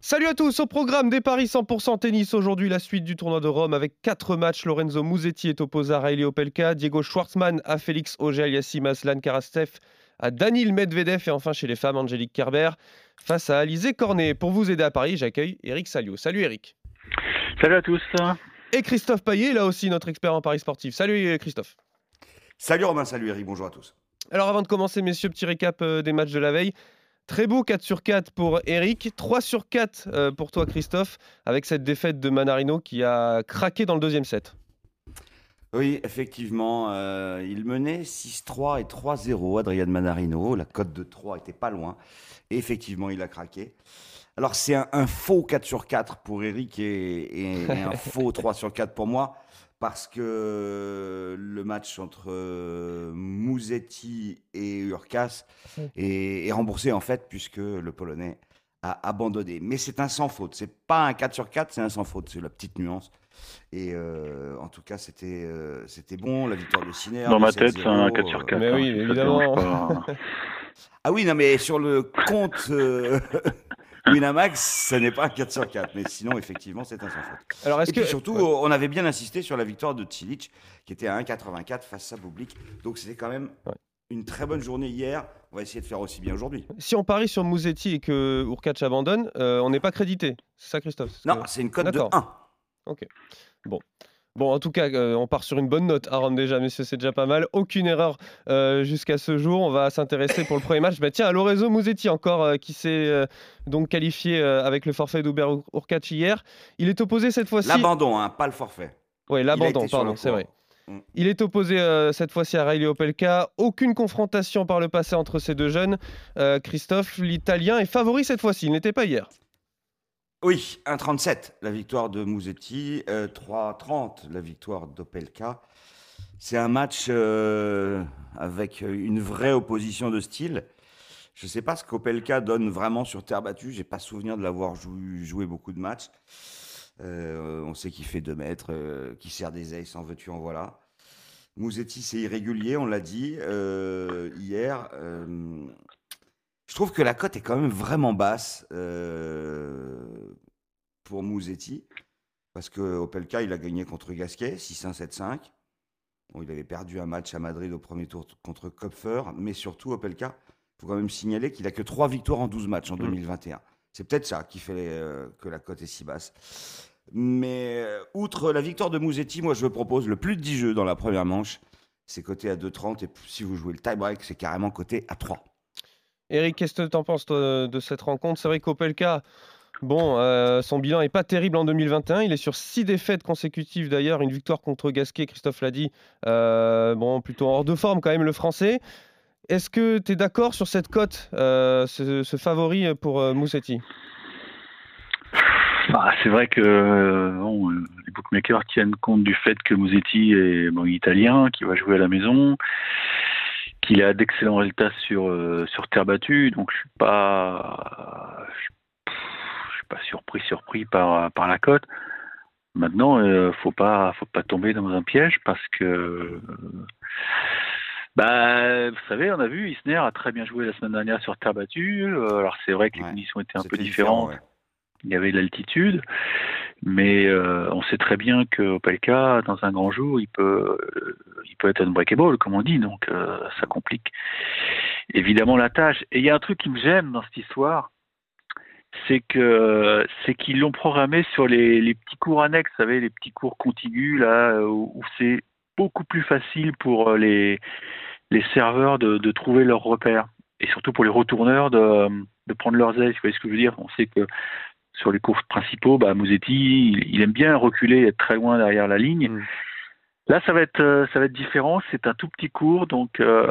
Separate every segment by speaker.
Speaker 1: Salut à tous, au programme des Paris 100% tennis aujourd'hui, la suite du tournoi de Rome avec quatre matchs. Lorenzo Musetti est opposé à Riley Opelka, Diego Schwartzmann à Félix Auger, Yassim Aslan Karastev à Danil Medvedev et enfin chez les femmes, Angélique Kerber face à Alizé Cornet. Pour vous aider à Paris, j'accueille Eric Salio. Salut Eric.
Speaker 2: Salut à tous.
Speaker 1: Et Christophe Paillet, là aussi notre expert en Paris sportif. Salut Christophe.
Speaker 3: Salut Romain, salut Eric, bonjour à tous.
Speaker 1: Alors avant de commencer, messieurs, petit récap euh, des matchs de la veille. Très beau 4 sur 4 pour Eric, 3 sur 4 euh, pour toi Christophe, avec cette défaite de Manarino qui a craqué dans le deuxième set.
Speaker 3: Oui, effectivement, euh, il menait 6-3 et 3-0, Adrien Manarino. La cote de 3 était pas loin. Et effectivement, il a craqué. Alors, c'est un, faux 4 sur 4 pour Eric et, et un faux 3 sur 4 pour moi parce que le match entre euh, Mouzetti et Urkas est, remboursé en fait puisque le Polonais a abandonné. Mais c'est un sans faute. C'est pas un 4 sur 4, c'est un sans faute. C'est la petite nuance. Et euh, en tout cas, c'était euh, c'était bon. La victoire de Sinner.
Speaker 2: Dans ma tête, c'est un 4 sur 4.
Speaker 1: Mais oui, hein, évidemment.
Speaker 3: ah oui, non, mais sur le compte Winamax, ce n'est pas un 4 sur 4, mais sinon, effectivement, c'est un sans faute. Alors, est-ce que surtout, on avait bien insisté sur la victoire de Cilic, qui était à 1,84 face à Bublik. Donc, c'était quand même une très bonne journée hier. On va essayer de faire aussi bien aujourd'hui.
Speaker 1: Si on parie sur Mouzetti et que Urkac abandonne, euh, on n'est pas crédité. C'est ça, Christophe?
Speaker 3: Non, c'est une cote de 1.
Speaker 1: Ok. Bon. Bon, en tout cas, euh, on part sur une bonne note à Rome déjà, messieurs, c'est déjà pas mal. Aucune erreur euh, jusqu'à ce jour. On va s'intéresser pour le premier match. Bah, tiens, à Lorenzo Musetti encore, euh, qui s'est donc qualifié avec le forfait d'Uber Urkac hier. Il est opposé cette fois-ci.
Speaker 3: L'abandon, hein, pas le forfait.
Speaker 1: Oui, l'abandon, pardon, c'est vrai. Mm. Il est opposé cette fois-ci à Riley Opelka. Aucune confrontation par le passé entre ces deux jeunes. Christophe, l'Italien, est favori cette fois-ci. Il n'était pas hier.
Speaker 3: Oui, 1,37 la victoire de Mouzetti, 3,30 euh, la victoire d'Opelka. C'est un match euh, avec une vraie opposition de style. Je ne sais pas ce qu'Opelka donne vraiment sur terre battue. J'ai pas souvenir de l'avoir joué, beaucoup de matchs. Euh, on sait qu'il fait 2 mètres, qu'il sert des ailes sans veux-tu en voilà. Mouzetti, c'est irrégulier, on l'a dit hier. Je trouve que la cote est quand même vraiment basse euh, pour Mouzetti. Parce que Opelka, il a gagné contre Gasquet, 6-1, 7-5. Bon, il avait perdu un match à Madrid au premier tour contre Kopfer. Mais surtout, Opelka, il faut quand même signaler qu'il a que 3 victoires en 12 matchs en 2021. Mm. C'est peut-être ça qui fait euh, que la cote est si basse. Mais euh, outre la victoire de Mouzetti, moi je propose le plus de 10 jeux dans la première manche. C'est coté à 2,30 et si vous jouez le tie-break, c'est carrément coté à 3.
Speaker 1: Eric, qu'est-ce que tu en penses de cette rencontre? C'est vrai qu'Opelka, bon, euh, son bilan n'est pas terrible en 2021. Il est sur six défaites consécutives d'ailleurs, une victoire contre Gasquet, Christophe l'a dit. Euh, bon, plutôt hors de forme quand même le français. Est-ce que tu es d'accord sur cette cote, euh, ce, favori pour Moussetti
Speaker 2: bah, c'est vrai que les bookmakers tiennent compte du fait que Musetti est italien, qui va jouer à la maison qu'il a d'excellents résultats sur sur terre battue, donc je suis pas pas surpris surpris par par la cote. Maintenant, euh, faut pas faut pas tomber dans un piège parce que bah, vous savez, on a vu, Isner a très bien joué la semaine dernière sur terre battue. Euh, alors c'est vrai que les conditions étaient un peu différentes. Il y avait de l'altitude, mais euh, on sait très bien que Opelka, dans un grand jour, il peut, il peut être unbreakable, comme on dit, donc ça complique évidemment la tâche. Et il y a un truc qui me gêne dans cette histoire, c'est que c'est qu'ils l'ont programmé sur les, les, petits cours annexes, vous savez, les petits cours contigus là, où, c'est beaucoup plus facile pour les, les serveurs de, de trouver leurs repères et surtout pour les retourneurs de, de prendre leurs ailes. Vous voyez ce que je veux dire? On sait que sur les courses principaux, bah, Mouzetti, il, aime bien reculer, être très loin derrière la ligne. Mm. Là, ça va être, euh, ça va être différent. C'est un tout petit cours, donc euh,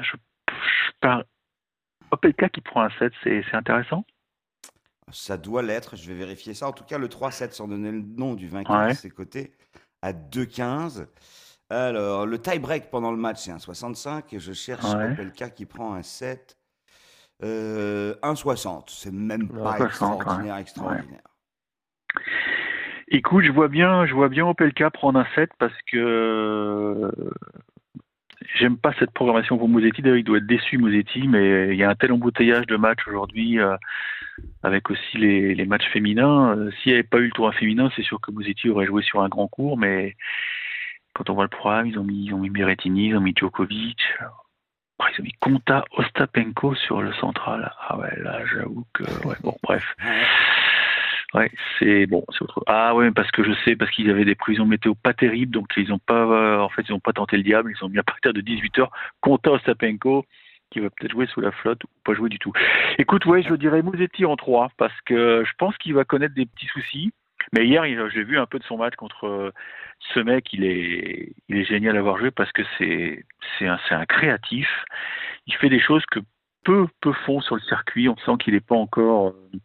Speaker 2: je, je Opelka qui prend un 7, c'est intéressant?
Speaker 3: Ça doit l'être. Je vais vérifier ça. En tout cas, le 3-7, sans donner le nom du vainqueur, c'est coté à 2-15. Alors, le tie-break pendant le match, c'est un 65. Et je cherche Opelka qui prend un 7. Euh, 1,60. C'est même pas extraordinaire, extraordinaire.
Speaker 2: Écoute, je vois bien, je vois bien Opelka prendre un 7 parce que j'aime pas cette programmation pour Mosetti. D'ailleurs, il doit être déçu, Mosetti, mais il y a un tel embouteillage de matchs aujourd'hui, euh, avec aussi les, matchs féminins. Euh, s'il n'y avait pas eu le tournoi féminin, c'est sûr que Mosetti aurait joué sur un grand cours, mais quand on voit le programme, ils ont mis, ils ont mis Berrettini, ils ont mis Djokovic, ils ont mis Konta, Ostapenko sur le central. Ah ouais, là, j'avoue que, ouais, bon, bref. Ouais, c'est bon, c'est autre. Ah ouais, parce que je sais, parce qu'ils avaient des prisons météo pas terribles, donc ils ont pas, euh, en fait, ils ont pas tenté le diable. Ils ont mis à partir de 18 h Konta Ostapenko, qui va peut-être jouer sous la flotte ou pas jouer du tout. Écoute, ouais, je dirais Mouzetti en 3 parce que je pense qu'il va connaître des petits soucis. Mais hier, j'ai vu un peu de son match contre euh, ce mec. Il est, il est génial à avoir joué parce que c'est, c'est un, un créatif. Il fait des choses que peu, peu font sur le circuit. On sent qu'il n'est pas encore euh,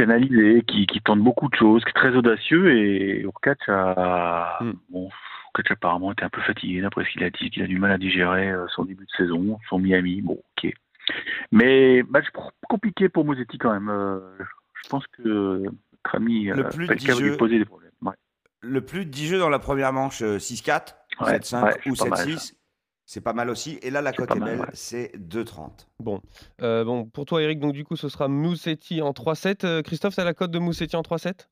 Speaker 2: canalisé, qui, qui, tente beaucoup de choses, qui est très audacieux. Et Urkac a, mm. bon, apparemment était un peu fatigué d'après ce qu'il a dit, qu'il a du mal à digérer euh, son début de saison, son Miami. Bon, ok. Mais match compliqué pour Mosetti quand même. Euh, je pense que notre ami
Speaker 3: le plus lui poser des problèmes. Le plus de 10 jeux dans la première manche, 6-4, 7-5 ou 7-6. C'est pas mal aussi. Et là, la cote est, belle, c'est 2,30.
Speaker 1: Bon. Euh, bon, pour toi, Eric, donc du coup, ce sera Moussetti en 3-7. Euh, Christophe, c'est la cote de Moussetti en 3-7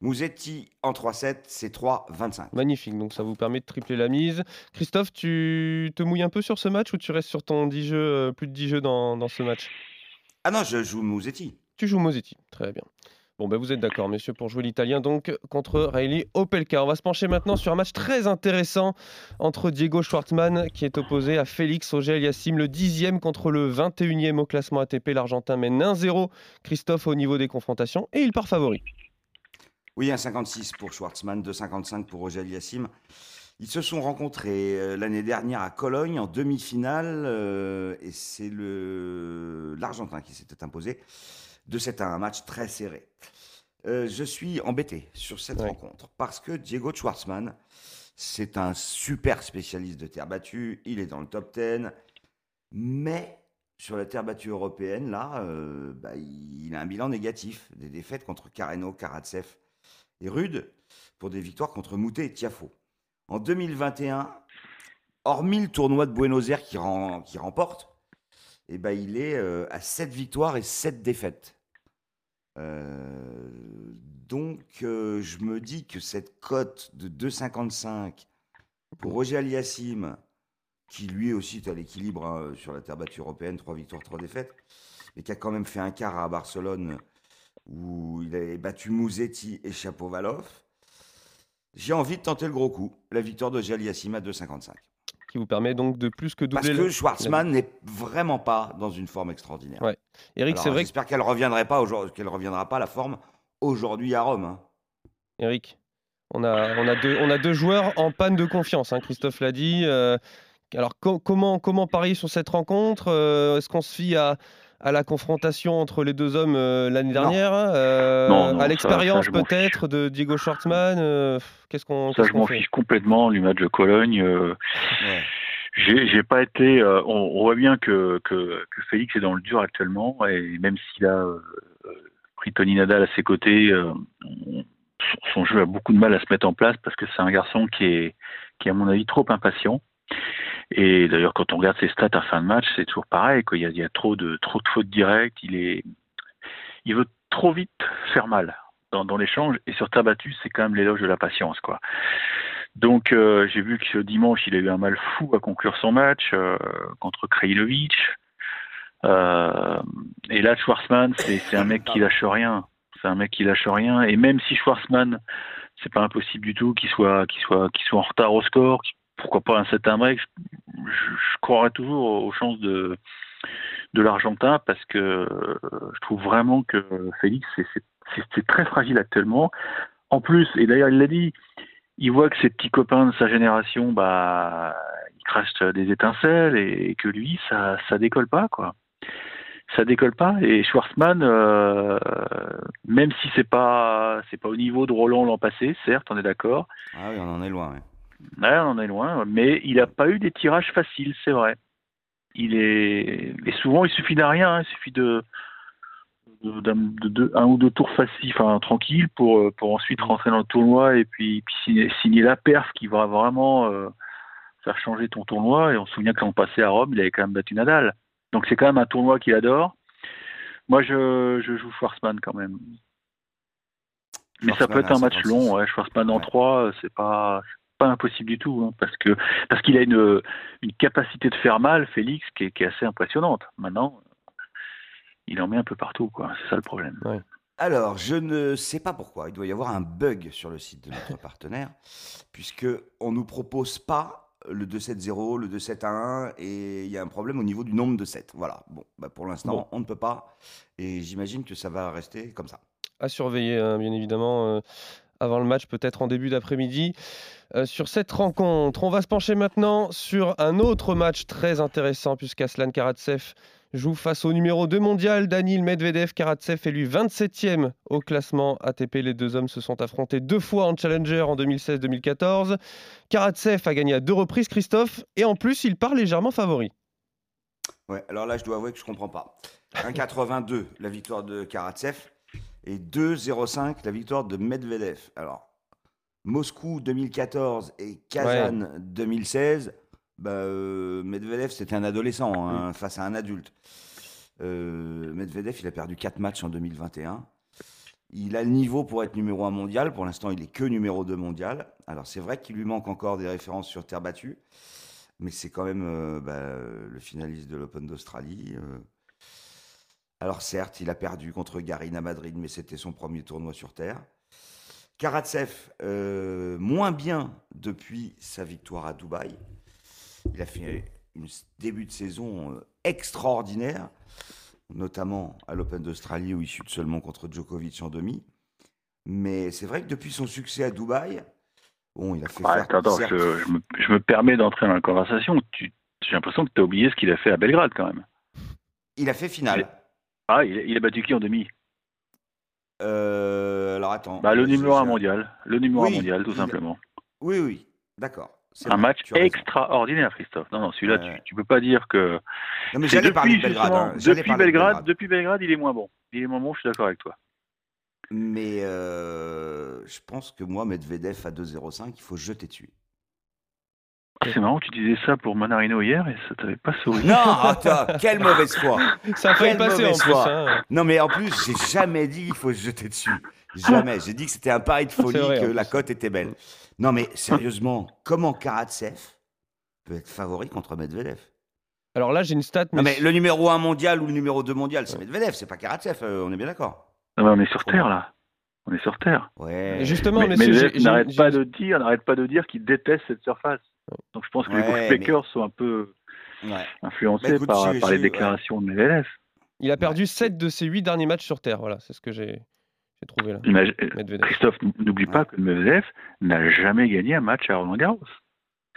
Speaker 3: Moussetti en 3-7, c'est 3,25.
Speaker 1: Magnifique, donc ça vous permet de tripler la mise. Christophe, tu te mouilles un peu sur ce match ou tu restes sur ton 10 jeux, euh, plus de 10 jeux dans, dans ce match?
Speaker 3: Ah non, je joue Moussetti.
Speaker 1: Tu joues Moussetti, très bien. Bon, ben vous êtes d'accord, messieurs, pour jouer l'italien donc contre Riley Opelka. On va se pencher maintenant sur un match très intéressant entre Diego Schwartzmann, qui est opposé à Félix Auger-Aliassime, le 10e contre le 21e au classement ATP. L'Argentin mène 1-0. Christophe au niveau des confrontations et il part favori.
Speaker 3: Oui, 1,56 pour Schwartzmann, 2,55 pour Auger-Aliassime. Ils se sont rencontrés euh, l'année dernière à Cologne en demi-finale euh, et c'est l'Argentin qui s'était imposé de cet un match très serré. Euh, je suis embêté sur cette rencontre parce que Diego Schwartzmann, c'est un super spécialiste de terre battue, il est dans le top 10, mais sur la terre battue européenne, là, euh, bah, il a un bilan négatif, des défaites contre Carreno, Karatsev et Rude, pour des victoires contre Moutet et Tiafo. En 2021, hormis le tournoi de Buenos Aires qui, remporte, eh ben, il est euh, à 7 victoires et 7 défaites. Euh, donc, euh, je me dis que cette cote de 2,55 pour Roger Aliassim, qui lui aussi est à l'équilibre hein, sur la terre battue européenne, 3 victoires, 3 défaites, mais qui a quand même fait un quart à Barcelone où il a battu Mouzetti et Chapovalov. J'ai envie de tenter le gros coup, la victoire de Aliassim à 2,55
Speaker 1: vous permet donc de plus que doubler.
Speaker 3: Parce que Schwartzmann n'est vraiment pas dans une forme extraordinaire.
Speaker 1: Ouais. Eric, c'est vrai.
Speaker 3: J'espère qu'elle reviendrait pas qu'elle reviendra pas à la forme aujourd'hui à Rome. Hein.
Speaker 1: Eric, on a, on, a deux, on a deux joueurs en panne de confiance, hein, Christophe l'a dit. Euh, alors comment, comment parier sur cette rencontre euh, Est-ce qu'on se fie à, à la confrontation entre les deux hommes euh, l'année dernière À l'expérience peut-être de Diego Schwartzmann Qu'est-ce qu'on
Speaker 2: Ça, je m'en fiche complètement du match de Cologne. J'ai pas été. on, voit bien que, que, Félix est dans le dur actuellement et même s'il a pris Tony Nadal à ses côtés, son jeu a beaucoup de mal à se mettre en place parce que c'est un garçon qui est, qui est à mon avis trop impatient. Et d'ailleurs, quand on regarde ses stats à fin de match, c'est toujours pareil. Quoi. Il, y a, trop de fautes directes. Il veut trop vite faire mal dans, l'échange. Et sur battue, c'est quand même l'éloge de la patience, quoi. Donc, euh, j'ai vu que ce dimanche, il a eu un mal fou à conclure son match euh, contre Krejlovic. Euh, et là, Schwarzman, c'est un mec qui lâche rien. C'est un mec qui lâche rien. Et même si Schwarzman, c'est pas impossible du tout qu'il soit en retard au score, pourquoi pas un 7-1 break je, croirais toujours aux chances de, l'Argentin parce que je trouve vraiment que Félix, c'est très fragile actuellement. En plus, et d'ailleurs il l'a dit, il voit que ses petits copains de sa génération, bah, ils crachent des étincelles et, que lui, ça, ça décolle pas, quoi. Ça décolle pas. Et Schwarzman, euh, même si c'est pas, pas au niveau de Roland l'an passé, certes, on est d'accord.
Speaker 3: Ah oui, on en est loin.
Speaker 2: On en est loin, mais il n'a pas eu des tirages faciles, c'est vrai. Il est, et souvent il suffit d'un rien, hein. il suffit de, de, un ou deux tours faciles, enfin tranquilles, pour pour ensuite rentrer dans le tournoi et puis, puis signer, la perf qui va vraiment euh, faire changer ton tournoi. Et on se souvient que l'an passé à Rome, il avait quand même battu Nadal. Donc c'est quand même un tournoi qu'il adore. Moi, je, je joue Schwarzman quand même. Mais ça peut être un match long, ouais. Schwarzman en 3, c'est pas, pas impossible du tout, hein, parce que parce qu'il a une, une capacité de faire mal, Félix, qui est, qui est assez impressionnante. Maintenant, il en met un peu partout, quoi. C'est ça le problème.
Speaker 3: Alors, je ne sais pas pourquoi. Il doit y avoir un bug sur le site de notre partenaire, puisque on nous propose pas le 2-7-0, le 2-7-1, et il y a un problème au niveau du nombre de 7. Voilà. Bon, bah pour l'instant, on ne peut pas, et j'imagine que ça va rester comme ça.
Speaker 1: À surveiller, hein, bien évidemment. Euh, avant le match, peut-être en début d'après-midi. Euh, sur cette rencontre, on va se pencher maintenant sur un autre match très intéressant, puisqu'Aslan Karatsev joue face au numéro 2 mondial, Danil Medvedev. Karatsev est lui 27e au classement ATP. Les deux hommes se sont affrontés deux fois en Challenger en 2016-2014. Karatsev a gagné à deux reprises, Christophe, et en plus, il part légèrement favori.
Speaker 3: Ouais, alors là, je dois avouer que je comprends pas. 1,82 la victoire de Karatsev et 2,05 la victoire de Medvedev. Alors, Moscou 2014 et Kazan 2016, bah, euh, Medvedev c'était un adolescent hein, face à un adulte. Euh, Medvedev, il a perdu 4 matchs en 2021. Il a le niveau pour être numéro 1 mondial. Pour l'instant, il est que numéro 2 mondial. Alors, c'est vrai qu'il lui manque encore des références sur terre battue. Mais c'est quand même euh, bah, le finaliste de l'Open d'Australie. Alors certes, il a perdu contre Garin à Madrid, mais c'était son premier tournoi sur Terre. Karatsev, euh, moins bien depuis sa victoire à Dubaï. Il a fait un début de saison euh, extraordinaire, notamment à l'Open d'Australie où il chute seulement contre Djokovic en demi. Mais c'est vrai que depuis son succès à Dubaï, bon, il a fait faire...
Speaker 2: Attends, je, me, permets d'entrer dans la conversation. J'ai l'impression que tu as oublié ce qu'il a fait à Belgrade quand même.
Speaker 3: Il a fait finale.
Speaker 2: Ah, il, a battu qui en demi?
Speaker 3: Euh, Alors attends.
Speaker 2: Bah, le numéro 1 mondial. Le numéro 1 mondial, tout simplement.
Speaker 3: Oui, oui, d'accord.
Speaker 2: Un match extraordinaire, Christophe. Non, non, celui-là, tu, ne peux pas dire que.
Speaker 3: Non, mais j'allais parler de Belgrade. Hein.
Speaker 2: Depuis Belgrade, depuis Belgrade, il est moins bon. Il est moins bon, je suis d'accord avec toi.
Speaker 3: Mais euh, je pense que moi, Medvedev à 2-0-5, il faut jeter dessus.
Speaker 2: Ah, c'est marrant, tu disais ça pour Manarino hier et ça t'avait pas souri.
Speaker 3: Non, attends, quelle mauvaise foi.
Speaker 1: Ça a failli passer en plus. Hein.
Speaker 3: Non, mais en plus, j'ai jamais dit qu'il faut se jeter dessus. Jamais. J'ai dit que c'était un pari de folie, que la cote était belle. Non, mais sérieusement, comment Karatsev peut être favori contre Medvedev?
Speaker 1: Alors là, j'ai une stat.
Speaker 3: Mais... Non, mais le numéro 1 mondial ou le numéro 2 mondial, c'est Medvedev, c'est pas Karatsev, euh, on est bien d'accord.
Speaker 2: on est sur Terre là. On est sur Terre.
Speaker 3: Ouais.
Speaker 1: Justement, mais,
Speaker 2: n'arrête pas de dire, n'arrête pas de dire qu'il déteste cette surface. Donc je pense que les bookmakers sont un peu influencés bah, par, les déclarations de Medvedev.
Speaker 1: Il a perdu 7 de ses 8 derniers matchs sur Terre. Voilà, c'est ce que j'ai trouvé là.
Speaker 2: Christophe, n'oublie pas que Medvedev n'a jamais gagné un match à Roland Garros.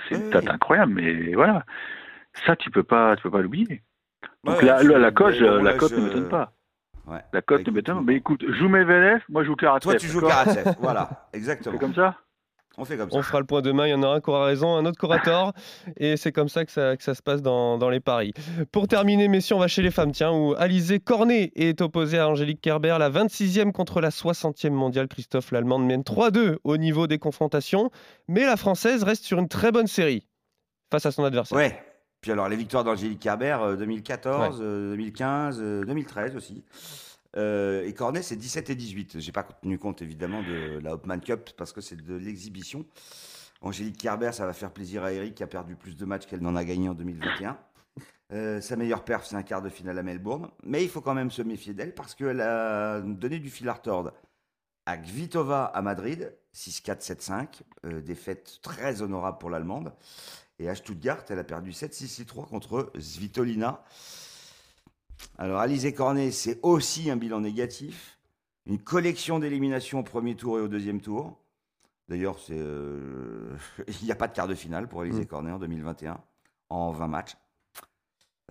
Speaker 2: C'est incroyable, mais voilà. Ça, tu peux pas, tu peux pas l'oublier. Donc la, la, cote, la cote ne m'étonne pas. La cote ne m'étonne pas. Mais écoute, joue Medvedev, moi je joue Karatsev.
Speaker 3: Toi, tu joues Karatsev. voilà, exactement.
Speaker 2: C'est comme ça?
Speaker 3: On fait comme ça.
Speaker 1: On fera le point demain. Il y en a un qui aura raison, un autre qui aura tort. et c'est comme ça que, ça que ça se passe dans, dans, les paris. Pour terminer, messieurs, on va chez les femmes. Tiens, où Alizé Cornet est opposée à Angélique Kerber, la 26e contre la 60e mondiale. Christophe, l'Allemande, mène 3-2 au niveau des confrontations. Mais la Française reste sur une très bonne série face à son adversaire.
Speaker 3: Ouais. Puis alors, les victoires d'Angélique Kerber, 2014, 2015, 2013 aussi. Euh, et Cornet, c'est 17 et 18. J'ai pas tenu compte évidemment de la Hopman Cup parce que c'est de l'exhibition. Angélique Kerber, ça va faire plaisir à Eric qui a perdu plus de matchs qu'elle n'en a gagné en 2021. Euh, sa meilleure perf, c'est un quart de finale à Melbourne. Mais il faut quand même se méfier d'elle parce qu'elle a donné du fil à retordre à Gvitova à Madrid, 6-4, 7-5. Euh, défaite très honorable pour l'Allemande. Et à Stuttgart, elle a perdu 7-6-6-3 contre Svitolina. Alors, Alizé Cornet, c'est aussi un bilan négatif. Une collection d'éliminations au premier tour et au deuxième tour. D'ailleurs, euh, il n'y a pas de quart de finale pour Alizé mm. Cornet en 2021, en 20 matchs.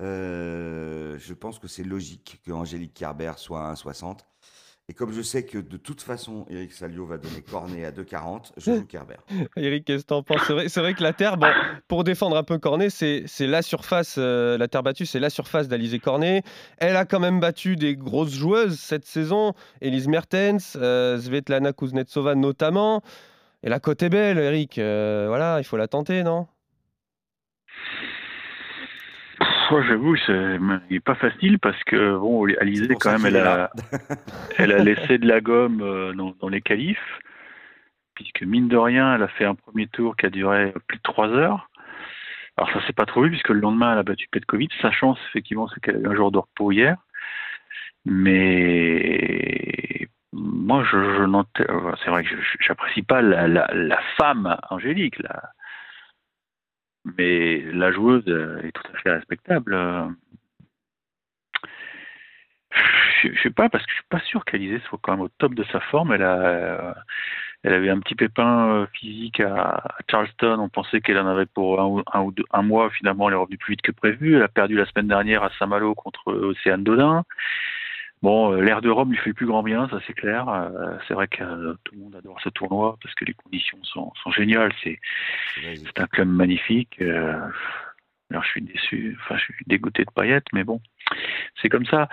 Speaker 3: Euh, je pense que c'est logique que Angélique Kerber soit à 1,60. Et comme je sais que de toute façon, Eric Salio va donner Cornet à 2,40, je joue Kerber.
Speaker 1: Eric, qu'est-ce que t'en penses? C'est vrai, que la terre, pour défendre un peu Cornet, c'est la surface, euh, la terre battue, c'est la surface d'Alizé Cornet. Elle a quand même battu des grosses joueuses cette saison, Elise Mertens, euh, Svetlana Kuznetsova notamment. Et la côte est belle, Eric. Euh, voilà, il faut la tenter, non?
Speaker 2: J'avoue, il n'est pas facile parce que bon, Alizé quand même, elle a, elle a laissé de la gomme euh, dans, les qualifs, puisque mine de rien, elle a fait un premier tour qui a duré plus de trois heures. Alors ça s'est pas trop vu puisque le lendemain elle a battu Petkovic. Sa chance effectivement c'est qu'elle a eu un jour de repos hier, mais moi je, je c'est vrai que j'apprécie pas la, la, la, femme Angélique là mais la joueuse est tout à fait respectable. Je, ne sais pas parce que je suis pas sûr qu'Alizé soit quand même au top de sa forme. Elle a, elle avait un petit pépin euh, physique à, Charleston. On pensait qu'elle en avait pour un, un ou deux, un mois. Finalement, elle est revenue plus vite que prévu. Elle a perdu la semaine dernière à Saint-Malo contre Océane Dodin. Bon, euh, l'air de Rome lui fait le plus grand bien, ça c'est clair. Euh, c'est vrai que euh, tout le monde adore ce tournoi parce que les conditions sont, sont géniales. C'est un club magnifique. alors je suis déçu, enfin je suis dégoûté de paillettes, mais bon, c'est comme ça.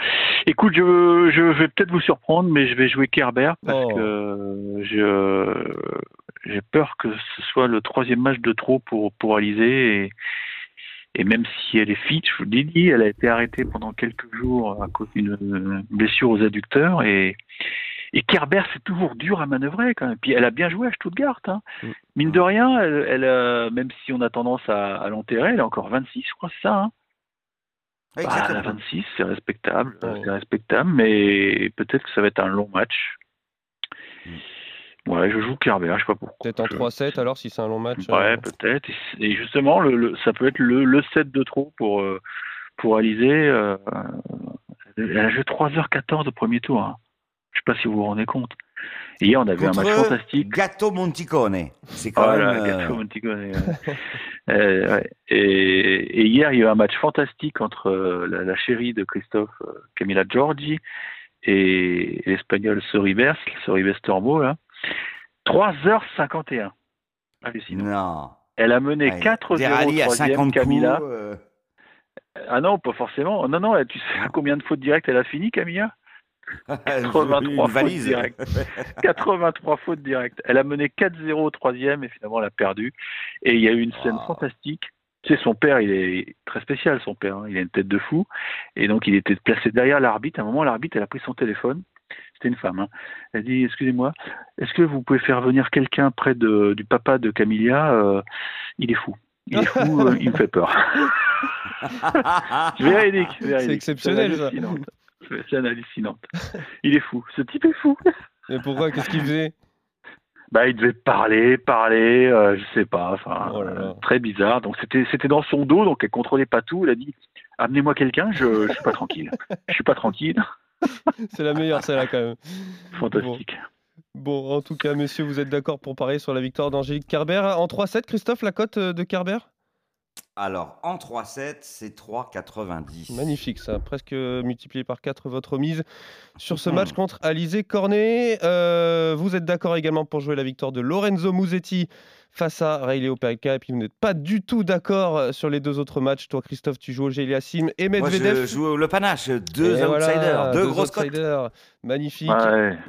Speaker 2: Écoute, je, je vais peut-être vous surprendre, mais je vais jouer Kerber parce oh. que je j'ai peur que ce soit le troisième match de trop pour pour Alizé et et même si elle est fit, je vous l'ai dit, elle a été arrêtée pendant quelques jours à cause d'une blessure aux adducteurs. Et, et Kerber, c'est toujours dur à manœuvrer quand même. Puis elle a bien joué à Stuttgart. Hein. Mm. Mine de rien, elle, euh, même si on a tendance à, l'enterrer, elle a encore 26, je crois, c'est ça. Hein. Bah, elle a 26, c'est respectable, c'est respectable, mais peut-être que ça va être un long match. Mm. Ouais, je joue Kerber, je sais pas pourquoi.
Speaker 1: Peut-être en 3-7 alors si c'est un long match.
Speaker 2: Ouais, euh. peut-être. Et justement, le, ça peut être le, le 7 de trop pour, euh, pour Alizé. Euh, elle a joué 3h14 au premier tour. Hein. Je sais pas si vous vous rendez compte. Et hier, on avait un match fantastique.
Speaker 3: Gâteau Monticone.
Speaker 2: C'est quand même. Gâteau Monticone. ouais. et, et, hier, il y a eu un match fantastique entre la, la chérie de Christophe, Camilla Giorgi, et l'espagnol Soribes, Soribes Tormo, là. 3h51.
Speaker 3: Non.
Speaker 2: Elle a mené 4-0 troisième, Camilla. Euh. Ah non, pas forcément. Non, non, tu sais combien de fautes directes elle a fini, Camilla? 83 fautes directes. 83 fautes directes. Elle a mené 4-0 au troisième et finalement elle a perdu. Et il y a eu une scène fantastique. Tu sais, son père, il est très spécial, son père. Hein. Il a une tête de fou. Et donc, il était placé derrière l'arbitre. À un moment, l'arbitre, elle a pris son téléphone c'était une femme. Hein. Elle dit Excusez-moi, est-ce que vous pouvez faire venir quelqu'un près de, du papa de Camilla euh, Il est fou. Il est fou, euh, il me fait peur. véridique,
Speaker 1: C'est exceptionnel, ça.
Speaker 2: C'est hallucinante. Il est fou. Ce type est fou.
Speaker 1: Mais pourquoi Qu'est-ce qu'il faisait?
Speaker 2: Bah, il devait parler, parler, euh, je sais pas, enfin, oh très bizarre. Donc c'était c'était dans son dos, donc elle contrôlait pas tout. Elle a dit amenez-moi quelqu'un, je, je suis pas tranquille. Je suis pas tranquille.
Speaker 1: c'est la meilleure celle-là quand même.
Speaker 2: Fantastique.
Speaker 1: Bon. en tout cas, messieurs, vous êtes d'accord pour parier sur la victoire d'Angélique Kerber. En 3-7, Christophe, la cote euh, de Kerber?
Speaker 3: Alors, en 3-7, c'est 3,90.
Speaker 1: Magnifique, ça. Presque multiplié par 4 votre mise sur ce match contre Alizé Cornet. Euh, vous êtes d'accord également pour jouer la victoire de Lorenzo Musetti face à Riley Opelka. Et puis vous n'êtes pas du tout d'accord euh, sur les deux autres matchs. Toi, Christophe, tu joues au Géliassim et Medvedev.
Speaker 3: Moi, je joue le panache. Deux outsiders, deux, grosses outsiders.
Speaker 1: Magnifique.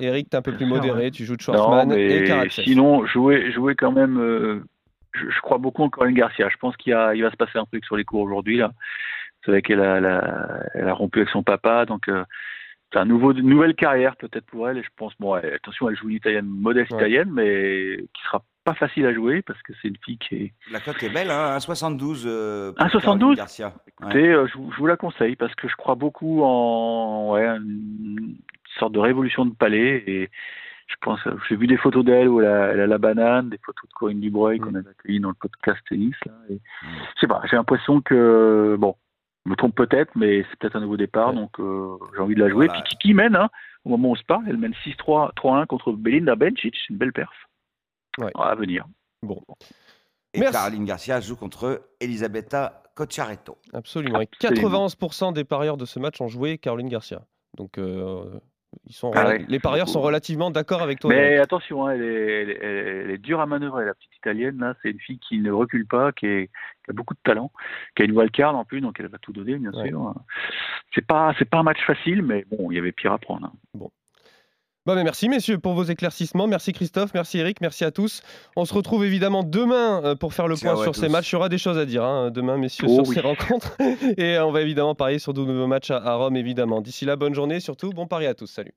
Speaker 1: Eric, tu es un peu plus modéré. Tu joues de Schwarzman et Karatsev.
Speaker 2: Sinon, jouer, jouer quand même. Euh, je, crois beaucoup en Corinne Garcia. Je pense qu'il il va se passer un truc sur les cours aujourd'hui. là. C'est vrai qu'elle a, elle a, rompu avec son papa. Donc. Euh, c'est un nouveau, une nouvelle carrière peut-être pour elle et je pense bon attention elle joue une italienne modeste italienne mais qui sera pas facile à jouer parce que c'est une fille qui est.
Speaker 3: La cote est belle, hein, 1,72.
Speaker 2: Euh, 1,72 Garcia. Écoutez, euh, je, vous la conseille parce que je crois beaucoup en ouais, une sorte de révolution de palais et je pense, j'ai vu des photos d'elle où elle a, elle a, la banane, des photos de Corinne Dubreuil qu'on mm. a accueilli dans le podcast tennis. Là, et, mm. Je sais pas, j'ai l'impression que, bon, je me trompe peut-être, mais c'est peut-être un nouveau départ, donc euh, j'ai envie de la jouer. Puis qui, mène, hein, au moment où on se parle, elle mène 6-3, 3-1 contre Belinda Bencic, une belle perf. Ouais. À venir.
Speaker 1: Bon.
Speaker 3: Et Caroline Garcia joue contre Elisabetta Cocciaretto.
Speaker 1: Absolument. Et 91% des parieurs de ce match ont joué Caroline Garcia. Donc, euh, ils sont ah les parieurs sont relativement d'accord avec toi.
Speaker 2: Mais attention, hein, elle, est, elle, est, dure à manœuvrer, la petite italienne. Là, c'est une fille qui ne recule pas, qui, est, qui, a beaucoup de talent, qui a une wildcard en plus, donc elle va tout donner, bien sûr. C'est pas, c'est pas un match facile, mais bon, il y avait pire à prendre. Hein.
Speaker 1: Bon. Bah, merci messieurs pour vos éclaircissements. Merci Christophe, merci Eric, merci à tous. On se retrouve évidemment demain euh, pour faire le point sur ces matchs. Il y aura des choses à dire hein, demain messieurs oh sur ces rencontres. Et on va évidemment parier sur de nouveaux matchs à, Rome évidemment. D'ici là, bonne journée, surtout bon pari à tous. Salut.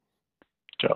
Speaker 2: Ciao.